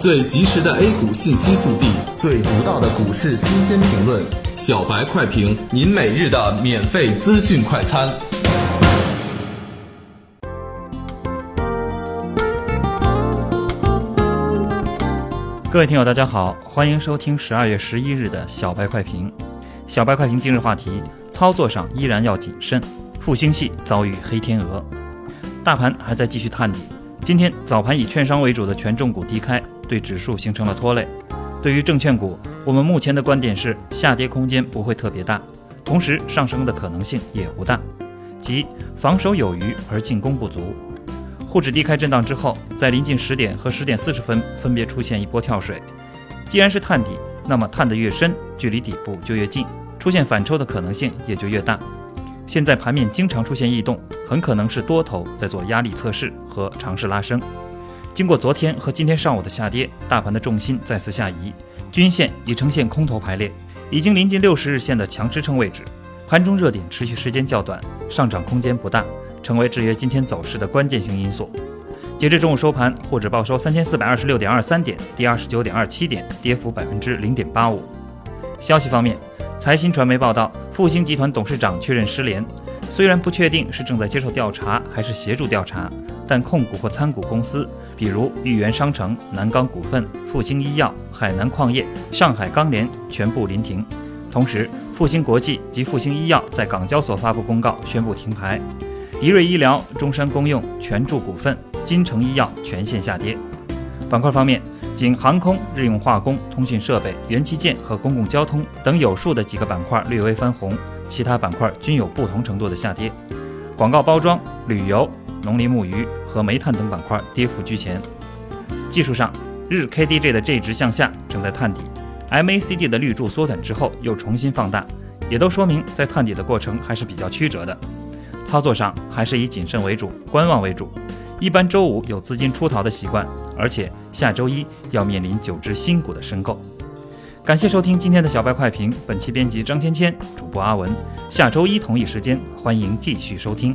最及时的 A 股信息速递，最独到的股市新鲜评论，小白快评，您每日的免费资讯快餐。各位听友，大家好，欢迎收听十二月十一日的小白快评。小白快评今日话题：操作上依然要谨慎，复兴系遭遇黑天鹅，大盘还在继续探底。今天早盘以券商为主的权重股低开，对指数形成了拖累。对于证券股，我们目前的观点是下跌空间不会特别大，同时上升的可能性也不大，即防守有余而进攻不足。沪指低开震荡之后，在临近十点和十点四十分分别出现一波跳水。既然是探底，那么探得越深，距离底部就越近，出现反抽的可能性也就越大。现在盘面经常出现异动，很可能是多头在做压力测试和尝试拉升。经过昨天和今天上午的下跌，大盘的重心再次下移，均线已呈现空头排列，已经临近六十日线的强支撑位置。盘中热点持续时间较短，上涨空间不大，成为制约今天走势的关键性因素。截至中午收盘，沪指报收三千四百二十六点二三点，跌二十九点二七点，跌幅百分之零点八五。消息方面。财新传媒报道，复星集团董事长确认失联，虽然不确定是正在接受调查还是协助调查，但控股或参股公司，比如豫园商城、南钢股份、复星医药、海南矿业、上海钢联，全部临停。同时，复星国际及复星医药在港交所发布公告，宣布停牌。迪瑞医疗、中山公用、全柱股份、金城医药全线下跌。板块方面。仅航空、日用化工、通讯设备、元器件和公共交通等有数的几个板块略微翻红，其他板块均有不同程度的下跌。广告包装、旅游、农林牧渔和煤炭等板块跌幅居前。技术上，日 KDJ 的 J 值向下，正在探底；MACD 的绿柱缩短之后又重新放大，也都说明在探底的过程还是比较曲折的。操作上还是以谨慎为主，观望为主。一般周五有资金出逃的习惯，而且下周一要面临九只新股的申购。感谢收听今天的小白快评，本期编辑张芊芊，主播阿文。下周一同一时间，欢迎继续收听。